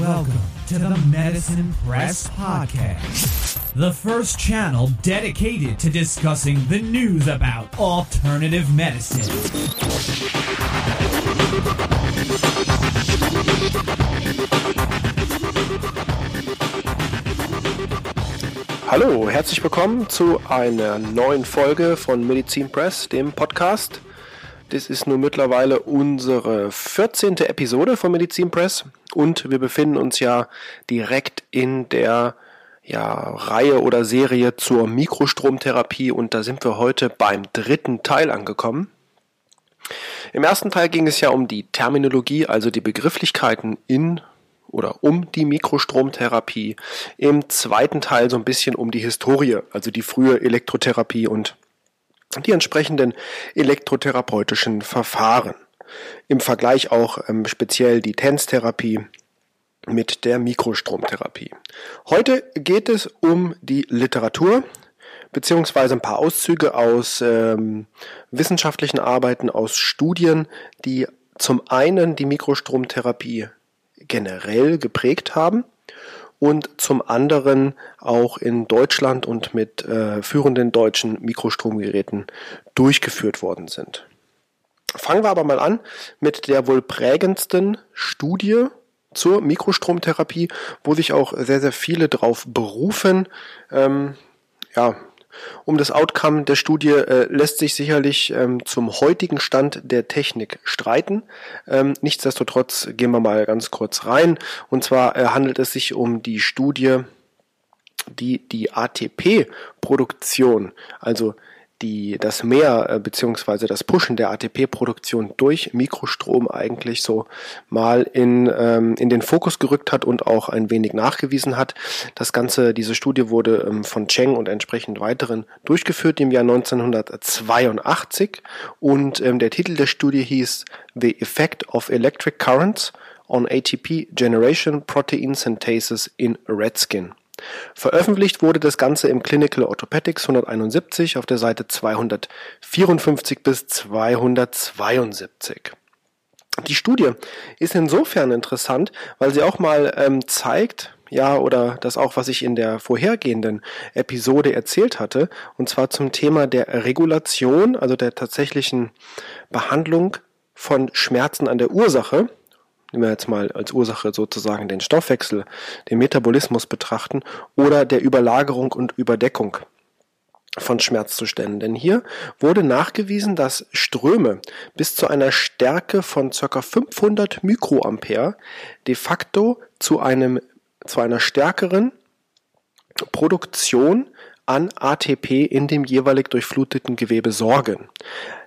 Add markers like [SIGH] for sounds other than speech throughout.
Welcome to the Medicine Press Podcast, the first channel dedicated to discussing the news about alternative medicine. Hallo, herzlich willkommen zu einer neuen Folge von Medizin Press, dem Podcast. Das ist nun mittlerweile unsere 14. Episode von Medizin Press und wir befinden uns ja direkt in der ja, Reihe oder Serie zur Mikrostromtherapie und da sind wir heute beim dritten Teil angekommen. Im ersten Teil ging es ja um die Terminologie, also die Begrifflichkeiten in oder um die Mikrostromtherapie. Im zweiten Teil so ein bisschen um die Historie, also die frühe Elektrotherapie und die entsprechenden elektrotherapeutischen Verfahren. Im Vergleich auch ähm, speziell die TENS-Therapie mit der Mikrostromtherapie. Heute geht es um die Literatur beziehungsweise ein paar Auszüge aus ähm, wissenschaftlichen Arbeiten, aus Studien, die zum einen die Mikrostromtherapie generell geprägt haben und zum anderen auch in Deutschland und mit äh, führenden deutschen Mikrostromgeräten durchgeführt worden sind. Fangen wir aber mal an mit der wohl prägendsten Studie zur Mikrostromtherapie, wo sich auch sehr, sehr viele drauf berufen. Ähm, ja, um das Outcome der Studie äh, lässt sich sicherlich ähm, zum heutigen Stand der Technik streiten. Ähm, nichtsdestotrotz gehen wir mal ganz kurz rein. Und zwar äh, handelt es sich um die Studie, die die ATP-Produktion, also die, das Mehr äh, das Pushen der ATP-Produktion durch Mikrostrom eigentlich so mal in, ähm, in den Fokus gerückt hat und auch ein wenig nachgewiesen hat. Das Ganze, diese Studie wurde ähm, von Cheng und entsprechend weiteren durchgeführt im Jahr 1982 und ähm, der Titel der Studie hieß The Effect of Electric Currents on ATP Generation Protein Synthesis in Red Skin. Veröffentlicht wurde das Ganze im Clinical Orthopedics 171 auf der Seite 254 bis 272. Die Studie ist insofern interessant, weil sie auch mal ähm, zeigt, ja, oder das auch, was ich in der vorhergehenden Episode erzählt hatte, und zwar zum Thema der Regulation, also der tatsächlichen Behandlung von Schmerzen an der Ursache, nehmen wir jetzt mal als Ursache sozusagen den Stoffwechsel, den Metabolismus betrachten oder der Überlagerung und Überdeckung von Schmerzzuständen. Denn hier wurde nachgewiesen, dass Ströme bis zu einer Stärke von ca. 500 Mikroampere de facto zu einem, zu einer stärkeren Produktion an ATP in dem jeweilig durchfluteten Gewebe sorgen.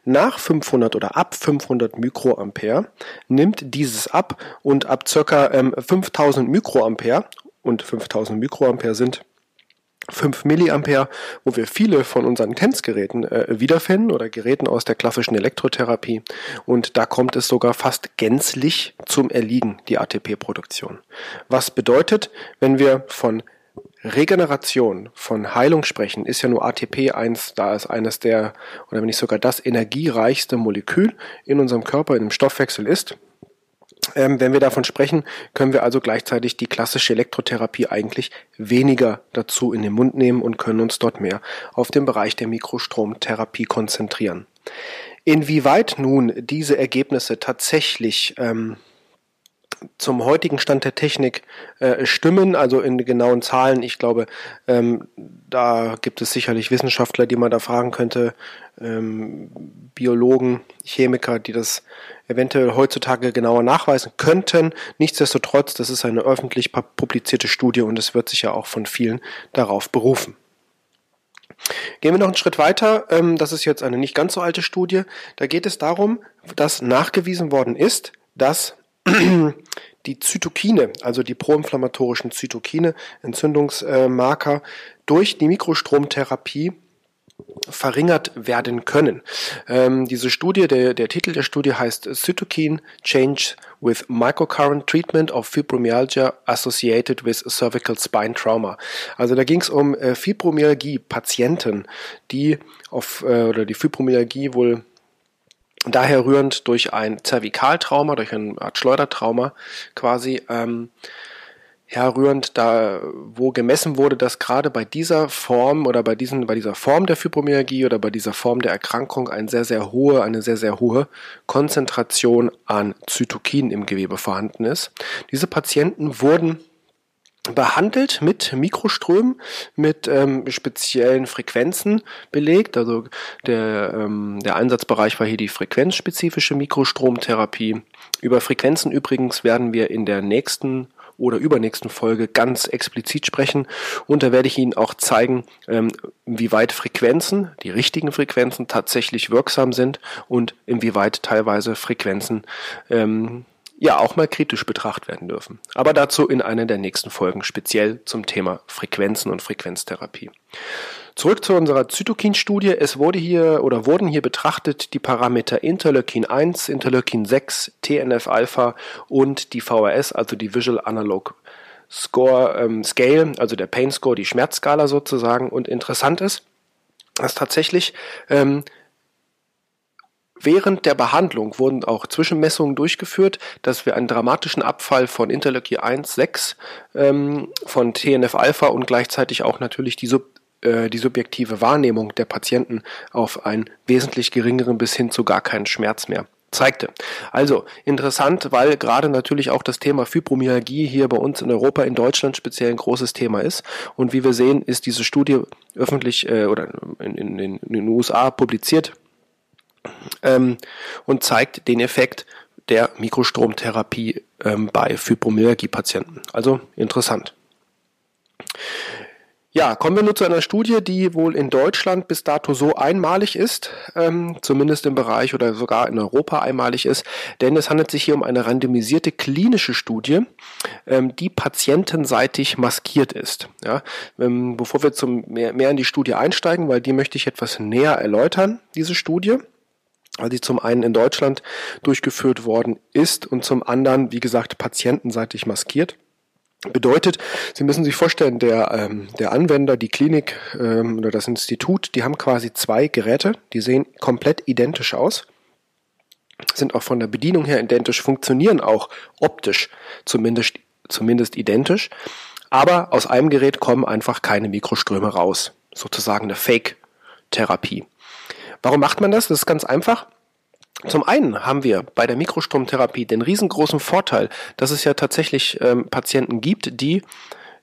Nach 500 oder ab 500 Mikroampere nimmt dieses ab und ab ca. Ähm, 5000 Mikroampere und 5000 Mikroampere sind 5 Milliampere, wo wir viele von unseren TENS-Geräten äh, wiederfinden oder Geräten aus der klassischen Elektrotherapie. Und da kommt es sogar fast gänzlich zum Erliegen, die ATP-Produktion. Was bedeutet, wenn wir von Regeneration von Heilung sprechen, ist ja nur ATP eins, da es eines der, oder wenn nicht sogar das energiereichste Molekül in unserem Körper, in dem Stoffwechsel ist. Ähm, wenn wir davon sprechen, können wir also gleichzeitig die klassische Elektrotherapie eigentlich weniger dazu in den Mund nehmen und können uns dort mehr auf den Bereich der Mikrostromtherapie konzentrieren. Inwieweit nun diese Ergebnisse tatsächlich ähm, zum heutigen Stand der Technik äh, stimmen, also in genauen Zahlen. Ich glaube, ähm, da gibt es sicherlich Wissenschaftler, die man da fragen könnte, ähm, Biologen, Chemiker, die das eventuell heutzutage genauer nachweisen könnten. Nichtsdestotrotz, das ist eine öffentlich publizierte Studie und es wird sich ja auch von vielen darauf berufen. Gehen wir noch einen Schritt weiter. Ähm, das ist jetzt eine nicht ganz so alte Studie. Da geht es darum, dass nachgewiesen worden ist, dass die Zytokine, also die proinflammatorischen Zytokine, Entzündungsmarker, durch die Mikrostromtherapie verringert werden können. Ähm, diese Studie, der, der Titel der Studie heißt Cytokine Change with Microcurrent Treatment of Fibromyalgia Associated with Cervical Spine Trauma. Also da ging es um äh, Fibromyalgie-Patienten, die auf äh, oder die Fibromyalgie wohl daher rührend durch ein Zervikaltrauma, durch eine Art Schleudertrauma quasi ähm, herrührend, da wo gemessen wurde, dass gerade bei dieser Form oder bei diesen bei dieser Form der Fibromyalgie oder bei dieser Form der Erkrankung eine sehr sehr hohe eine sehr sehr hohe Konzentration an Zytokinen im Gewebe vorhanden ist. Diese Patienten wurden behandelt mit Mikroströmen, mit ähm, speziellen Frequenzen belegt. Also der, ähm, der Einsatzbereich war hier die frequenzspezifische Mikrostromtherapie. Über Frequenzen übrigens werden wir in der nächsten oder übernächsten Folge ganz explizit sprechen. Und da werde ich Ihnen auch zeigen, ähm, inwieweit Frequenzen, die richtigen Frequenzen tatsächlich wirksam sind und inwieweit teilweise Frequenzen ähm, ja auch mal kritisch betrachtet werden dürfen. Aber dazu in einer der nächsten Folgen speziell zum Thema Frequenzen und Frequenztherapie. Zurück zu unserer Zytokin-Studie. Es wurde hier oder wurden hier betrachtet die Parameter Interleukin 1, Interleukin 6, TNF-Alpha und die VRS, also die Visual Analog Score ähm, Scale, also der Pain Score, die Schmerzskala sozusagen. Und interessant ist, dass tatsächlich ähm, Während der Behandlung wurden auch Zwischenmessungen durchgeführt, dass wir einen dramatischen Abfall von Interleukin 1, 6, ähm, von TNF-Alpha und gleichzeitig auch natürlich die, Sub, äh, die subjektive Wahrnehmung der Patienten auf einen wesentlich geringeren bis hin zu gar keinen Schmerz mehr zeigte. Also interessant, weil gerade natürlich auch das Thema Fibromyalgie hier bei uns in Europa, in Deutschland speziell ein großes Thema ist. Und wie wir sehen, ist diese Studie öffentlich äh, oder in, in, in den USA publiziert ähm, und zeigt den Effekt der Mikrostromtherapie ähm, bei Fibromyalgie-Patienten. Also interessant. Ja, kommen wir nur zu einer Studie, die wohl in Deutschland bis dato so einmalig ist, ähm, zumindest im Bereich oder sogar in Europa einmalig ist, denn es handelt sich hier um eine randomisierte klinische Studie, ähm, die patientenseitig maskiert ist. Ja, ähm, bevor wir zum mehr, mehr in die Studie einsteigen, weil die möchte ich etwas näher erläutern, diese Studie die zum einen in Deutschland durchgeführt worden ist und zum anderen, wie gesagt, patientenseitig maskiert. Bedeutet, Sie müssen sich vorstellen, der, ähm, der Anwender, die Klinik ähm, oder das Institut, die haben quasi zwei Geräte, die sehen komplett identisch aus, sind auch von der Bedienung her identisch, funktionieren auch optisch zumindest, zumindest identisch, aber aus einem Gerät kommen einfach keine Mikroströme raus, sozusagen eine Fake-Therapie. Warum macht man das? Das ist ganz einfach. Zum einen haben wir bei der Mikrostromtherapie den riesengroßen Vorteil, dass es ja tatsächlich ähm, Patienten gibt, die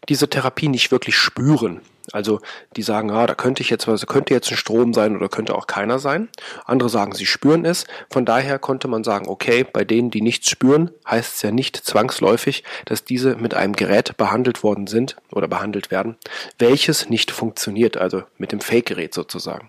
diese Therapie nicht wirklich spüren. Also die sagen, ah, da könnte ich jetzt was, könnte jetzt ein Strom sein oder könnte auch keiner sein. Andere sagen, sie spüren es. Von daher konnte man sagen, okay, bei denen, die nichts spüren, heißt es ja nicht zwangsläufig, dass diese mit einem Gerät behandelt worden sind oder behandelt werden, welches nicht funktioniert, also mit dem Fake-Gerät sozusagen.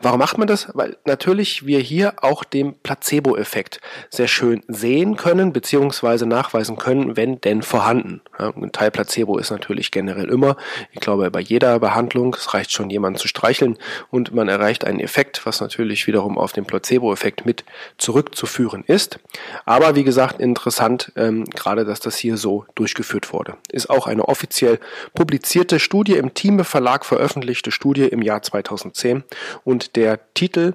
Warum macht man das? Weil natürlich wir hier auch den Placebo-Effekt sehr schön sehen können, beziehungsweise nachweisen können, wenn denn vorhanden. Ja, ein Teil Placebo ist natürlich generell immer. Ich glaube, bei jeder Behandlung, es reicht schon, jemanden zu streicheln und man erreicht einen Effekt, was natürlich wiederum auf den Placebo-Effekt mit zurückzuführen ist. Aber wie gesagt, interessant, ähm, gerade, dass das hier so durchgeführt wurde. Ist auch eine offiziell publizierte Studie im Thieme Verlag veröffentlichte Studie im Jahr 2010 und der Titel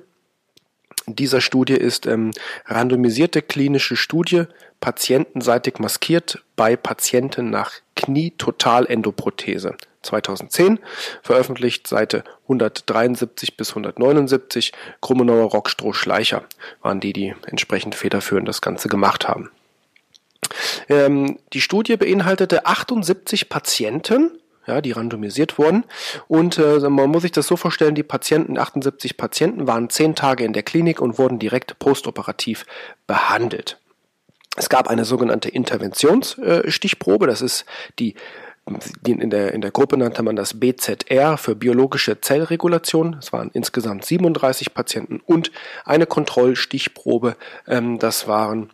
dieser Studie ist ähm, randomisierte klinische Studie, patientenseitig maskiert bei Patienten nach Knie-Total-Endoprothese. 2010, veröffentlicht Seite 173 bis 179, Krummenauer, Rockstroh, Schleicher waren die, die entsprechend federführend das Ganze gemacht haben. Ähm, die Studie beinhaltete 78 Patienten ja, die randomisiert wurden. Und äh, man muss sich das so vorstellen, die Patienten, 78 Patienten, waren zehn Tage in der Klinik und wurden direkt postoperativ behandelt. Es gab eine sogenannte Interventionsstichprobe, das ist die in der, in der Gruppe nannte man das BZR für biologische Zellregulation. Es waren insgesamt 37 Patienten und eine Kontrollstichprobe. Ähm, das waren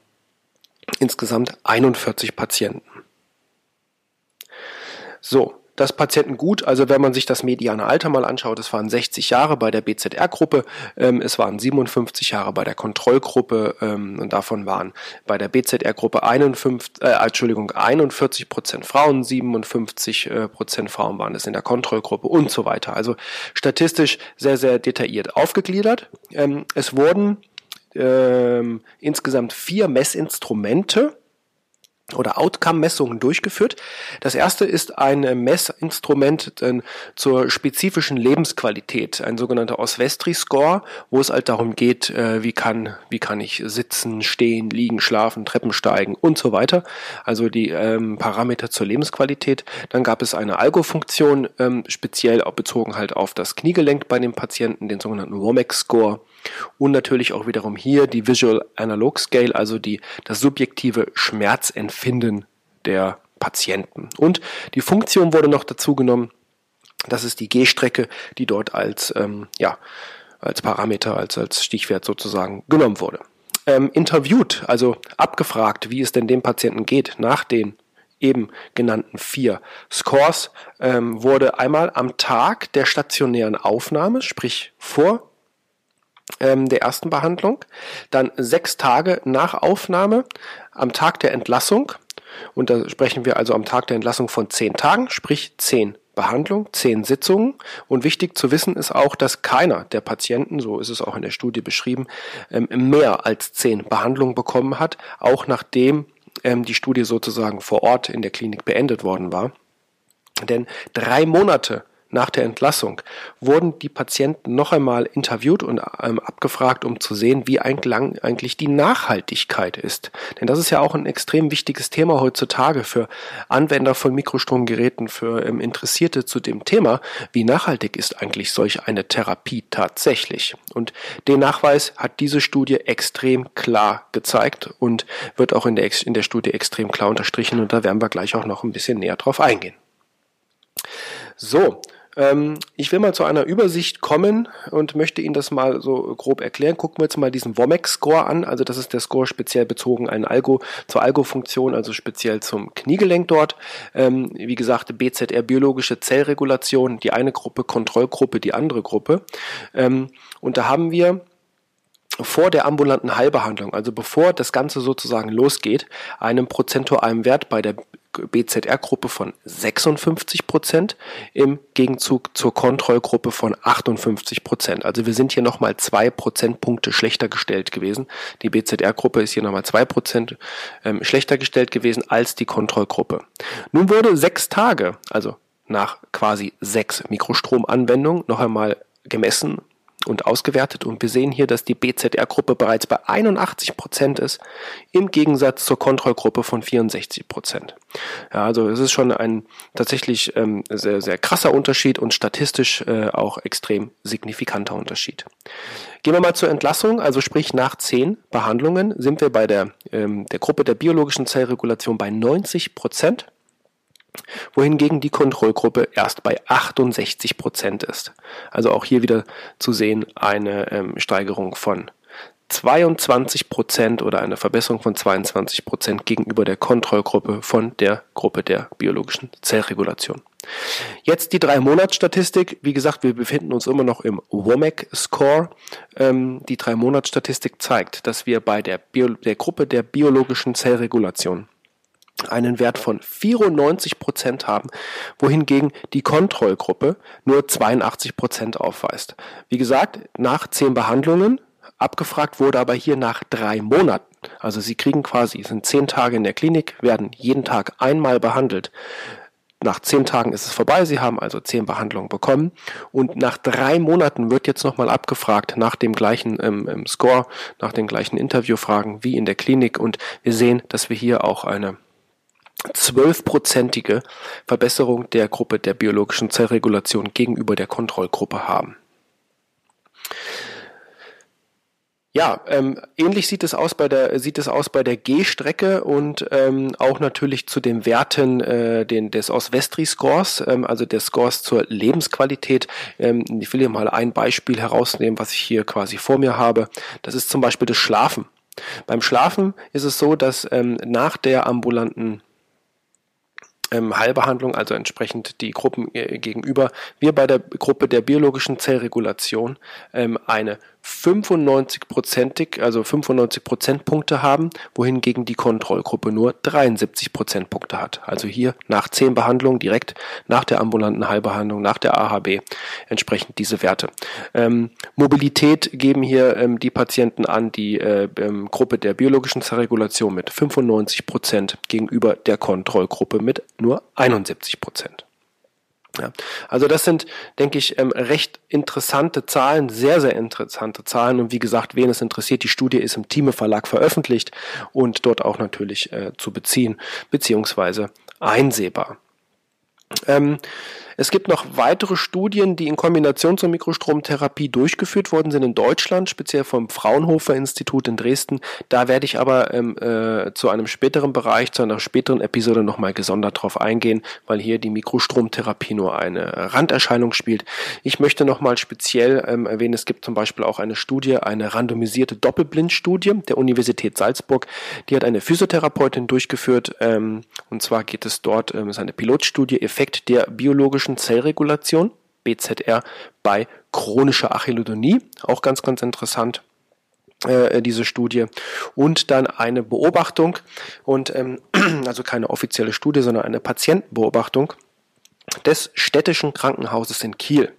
insgesamt 41 Patienten. So, das Patientengut, also wenn man sich das mediane Alter mal anschaut, es waren 60 Jahre bei der BZR-Gruppe, ähm, es waren 57 Jahre bei der Kontrollgruppe ähm, und davon waren bei der BZR-Gruppe 51, äh, Entschuldigung, 41 Prozent Frauen, 57 äh, Prozent Frauen waren es in der Kontrollgruppe und so weiter. Also statistisch sehr, sehr detailliert aufgegliedert. Ähm, es wurden ähm, insgesamt vier Messinstrumente oder Outcome-Messungen durchgeführt. Das erste ist ein Messinstrument zur spezifischen Lebensqualität, ein sogenannter Osvestry-Score, wo es halt darum geht, äh, wie kann, wie kann ich sitzen, stehen, liegen, schlafen, Treppen steigen und so weiter. Also die ähm, Parameter zur Lebensqualität. Dann gab es eine Algo-Funktion, ähm, speziell bezogen halt auf das Kniegelenk bei dem Patienten, den sogenannten WOMAC-Score. Und natürlich auch wiederum hier die Visual Analog Scale, also die, das subjektive Schmerzempfinden der Patienten. Und die Funktion wurde noch dazu genommen, das ist die G-Strecke, die dort als, ähm, ja, als Parameter, als, als Stichwert sozusagen genommen wurde. Ähm, interviewt, also abgefragt, wie es denn dem Patienten geht nach den eben genannten vier Scores, ähm, wurde einmal am Tag der stationären Aufnahme, sprich vor ähm, der ersten Behandlung, dann sechs Tage nach Aufnahme, am Tag der Entlassung, und da sprechen wir also am Tag der Entlassung von zehn Tagen, sprich zehn Behandlung, zehn Sitzungen. Und wichtig zu wissen ist auch, dass keiner der Patienten, so ist es auch in der Studie beschrieben, ähm, mehr als zehn Behandlungen bekommen hat, auch nachdem ähm, die Studie sozusagen vor Ort in der Klinik beendet worden war. Denn drei Monate nach der Entlassung wurden die Patienten noch einmal interviewt und ähm, abgefragt, um zu sehen, wie eigentlich die Nachhaltigkeit ist. Denn das ist ja auch ein extrem wichtiges Thema heutzutage für Anwender von Mikrostromgeräten, für ähm, Interessierte zu dem Thema. Wie nachhaltig ist eigentlich solch eine Therapie tatsächlich? Und den Nachweis hat diese Studie extrem klar gezeigt und wird auch in der, in der Studie extrem klar unterstrichen und da werden wir gleich auch noch ein bisschen näher drauf eingehen. So, ich will mal zu einer Übersicht kommen und möchte Ihnen das mal so grob erklären. Gucken wir jetzt mal diesen WOMAC-Score an. Also das ist der Score speziell bezogen einen Algo, zur Algo-Funktion, also speziell zum Kniegelenk dort. Ähm, wie gesagt, BZR biologische Zellregulation, die eine Gruppe, Kontrollgruppe, die andere Gruppe. Ähm, und da haben wir vor der ambulanten Heilbehandlung, also bevor das Ganze sozusagen losgeht, einen prozentualen Wert bei der BZR-Gruppe von 56 Prozent im Gegenzug zur Kontrollgruppe von 58 Prozent. Also wir sind hier nochmal zwei Prozentpunkte schlechter gestellt gewesen. Die BZR-Gruppe ist hier nochmal zwei Prozent ähm, schlechter gestellt gewesen als die Kontrollgruppe. Nun wurde sechs Tage, also nach quasi sechs Mikrostromanwendungen, noch einmal gemessen und ausgewertet und wir sehen hier, dass die BZR-Gruppe bereits bei 81 Prozent ist, im Gegensatz zur Kontrollgruppe von 64 Prozent. Ja, also es ist schon ein tatsächlich ähm, sehr, sehr krasser Unterschied und statistisch äh, auch extrem signifikanter Unterschied. Gehen wir mal zur Entlassung, also sprich nach zehn Behandlungen sind wir bei der, ähm, der Gruppe der biologischen Zellregulation bei 90 Prozent wohingegen die Kontrollgruppe erst bei 68 Prozent ist. Also auch hier wieder zu sehen eine ähm, Steigerung von 22 Prozent oder eine Verbesserung von 22 Prozent gegenüber der Kontrollgruppe von der Gruppe der biologischen Zellregulation. Jetzt die drei Monatsstatistik. Wie gesagt, wir befinden uns immer noch im WOMAC-Score. Ähm, die drei Monatsstatistik zeigt, dass wir bei der, Bio der Gruppe der biologischen Zellregulation einen Wert von 94 Prozent haben, wohingegen die Kontrollgruppe nur 82 Prozent aufweist. Wie gesagt, nach zehn Behandlungen, abgefragt wurde aber hier nach drei Monaten. Also sie kriegen quasi, sind zehn Tage in der Klinik, werden jeden Tag einmal behandelt. Nach zehn Tagen ist es vorbei, Sie haben also zehn Behandlungen bekommen und nach drei Monaten wird jetzt nochmal abgefragt nach dem gleichen ähm, Score, nach den gleichen Interviewfragen wie in der Klinik und wir sehen, dass wir hier auch eine zwölfprozentige Verbesserung der Gruppe der biologischen Zellregulation gegenüber der Kontrollgruppe haben. Ja, ähm, ähnlich sieht es aus bei der sieht es aus bei der G-Strecke und ähm, auch natürlich zu den Werten äh, den, des Osvestry-Scores, ähm, also der Scores zur Lebensqualität. Ähm, ich will hier mal ein Beispiel herausnehmen, was ich hier quasi vor mir habe. Das ist zum Beispiel das Schlafen. Beim Schlafen ist es so, dass ähm, nach der ambulanten ähm, Heilbehandlung, also entsprechend die Gruppen äh, gegenüber, wir bei der Gruppe der biologischen Zellregulation ähm, eine 95-prozentig, also 95 Prozentpunkte haben, wohingegen die Kontrollgruppe nur 73 Prozentpunkte hat. Also hier nach 10 Behandlungen direkt nach der ambulanten Heilbehandlung, nach der AHB entsprechend diese Werte. Ähm, Mobilität geben hier ähm, die Patienten an, die äh, ähm, Gruppe der biologischen Zerregulation mit 95 Prozent gegenüber der Kontrollgruppe mit nur 71 Prozent. Ja, also das sind, denke ich, ähm, recht interessante Zahlen, sehr, sehr interessante Zahlen. Und wie gesagt, wen es interessiert, die Studie ist im Thieme Verlag veröffentlicht und dort auch natürlich äh, zu beziehen, beziehungsweise einsehbar. Ähm, es gibt noch weitere Studien, die in Kombination zur Mikrostromtherapie durchgeführt worden sind in Deutschland, speziell vom Fraunhofer Institut in Dresden. Da werde ich aber ähm, äh, zu einem späteren Bereich, zu einer späteren Episode nochmal gesondert drauf eingehen, weil hier die Mikrostromtherapie nur eine Randerscheinung spielt. Ich möchte nochmal speziell ähm, erwähnen, es gibt zum Beispiel auch eine Studie, eine randomisierte Doppelblindstudie der Universität Salzburg. Die hat eine Physiotherapeutin durchgeführt ähm, und zwar geht es dort, ähm, ist eine Pilotstudie, Effekt der biologischen biologischen Zellregulation, BZR, bei chronischer Achillodonie. Auch ganz, ganz interessant äh, diese Studie und dann eine Beobachtung und ähm, [CLEARS THROAT] also keine offizielle Studie, sondern eine Patientenbeobachtung des städtischen Krankenhauses in Kiel.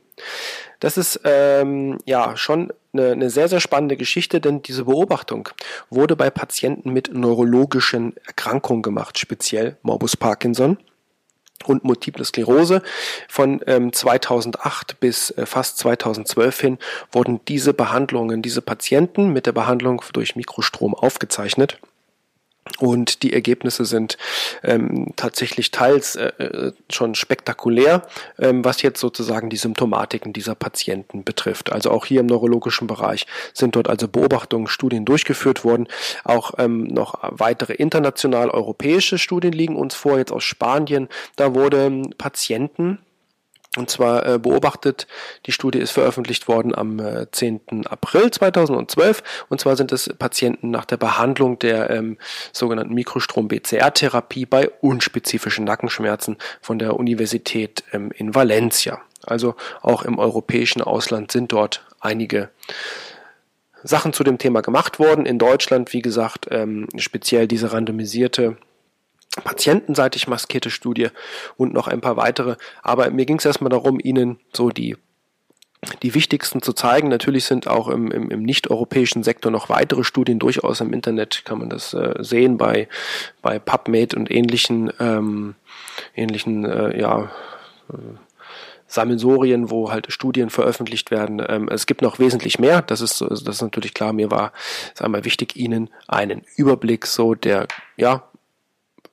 Das ist ähm, ja schon eine, eine sehr, sehr spannende Geschichte, denn diese Beobachtung wurde bei Patienten mit neurologischen Erkrankungen gemacht, speziell Morbus Parkinson und Multiple Sklerose. Von ähm, 2008 bis äh, fast 2012 hin wurden diese Behandlungen, diese Patienten mit der Behandlung durch Mikrostrom aufgezeichnet. Und die Ergebnisse sind ähm, tatsächlich teils äh, äh, schon spektakulär, ähm, was jetzt sozusagen die Symptomatiken dieser Patienten betrifft. Also auch hier im neurologischen Bereich sind dort also Beobachtungen, Studien durchgeführt worden. Auch ähm, noch weitere international europäische Studien liegen uns vor, jetzt aus Spanien. Da wurden Patienten und zwar äh, beobachtet, die Studie ist veröffentlicht worden am äh, 10. April 2012. Und zwar sind es Patienten nach der Behandlung der ähm, sogenannten Mikrostrom-BCR-Therapie bei unspezifischen Nackenschmerzen von der Universität ähm, in Valencia. Also auch im europäischen Ausland sind dort einige Sachen zu dem Thema gemacht worden. In Deutschland, wie gesagt, ähm, speziell diese randomisierte patientenseitig maskierte Studie und noch ein paar weitere. Aber mir ging es erstmal darum, Ihnen so die die wichtigsten zu zeigen. Natürlich sind auch im, im, im nicht-europäischen Sektor noch weitere Studien durchaus im Internet, kann man das äh, sehen bei, bei PubMed und ähnlichen, ähm, ähnlichen äh, ja, äh, Sammelsorien, wo halt Studien veröffentlicht werden. Ähm, es gibt noch wesentlich mehr, das ist, das ist natürlich klar. Mir war es einmal wichtig, Ihnen einen Überblick so der ja,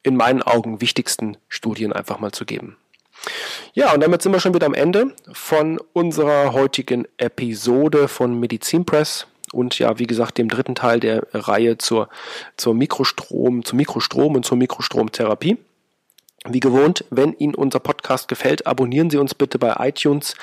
in meinen Augen wichtigsten Studien einfach mal zu geben. Ja, und damit sind wir schon wieder am Ende von unserer heutigen Episode von Medizin Press und ja, wie gesagt, dem dritten Teil der Reihe zur, zur Mikrostrom, zum Mikrostrom und zur Mikrostromtherapie. Wie gewohnt, wenn Ihnen unser Podcast gefällt, abonnieren Sie uns bitte bei iTunes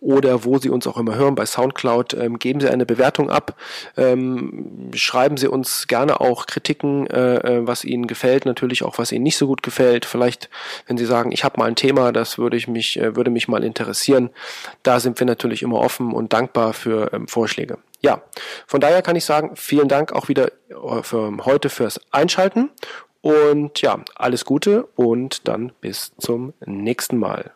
oder wo Sie uns auch immer hören, bei SoundCloud. Ähm, geben Sie eine Bewertung ab. Ähm, schreiben Sie uns gerne auch Kritiken, äh, äh, was Ihnen gefällt, natürlich auch, was Ihnen nicht so gut gefällt. Vielleicht, wenn Sie sagen, ich habe mal ein Thema, das würde ich mich, äh, würde mich mal interessieren. Da sind wir natürlich immer offen und dankbar für ähm, Vorschläge. Ja, von daher kann ich sagen, vielen Dank auch wieder äh, für heute fürs Einschalten und ja, alles Gute und dann bis zum nächsten Mal.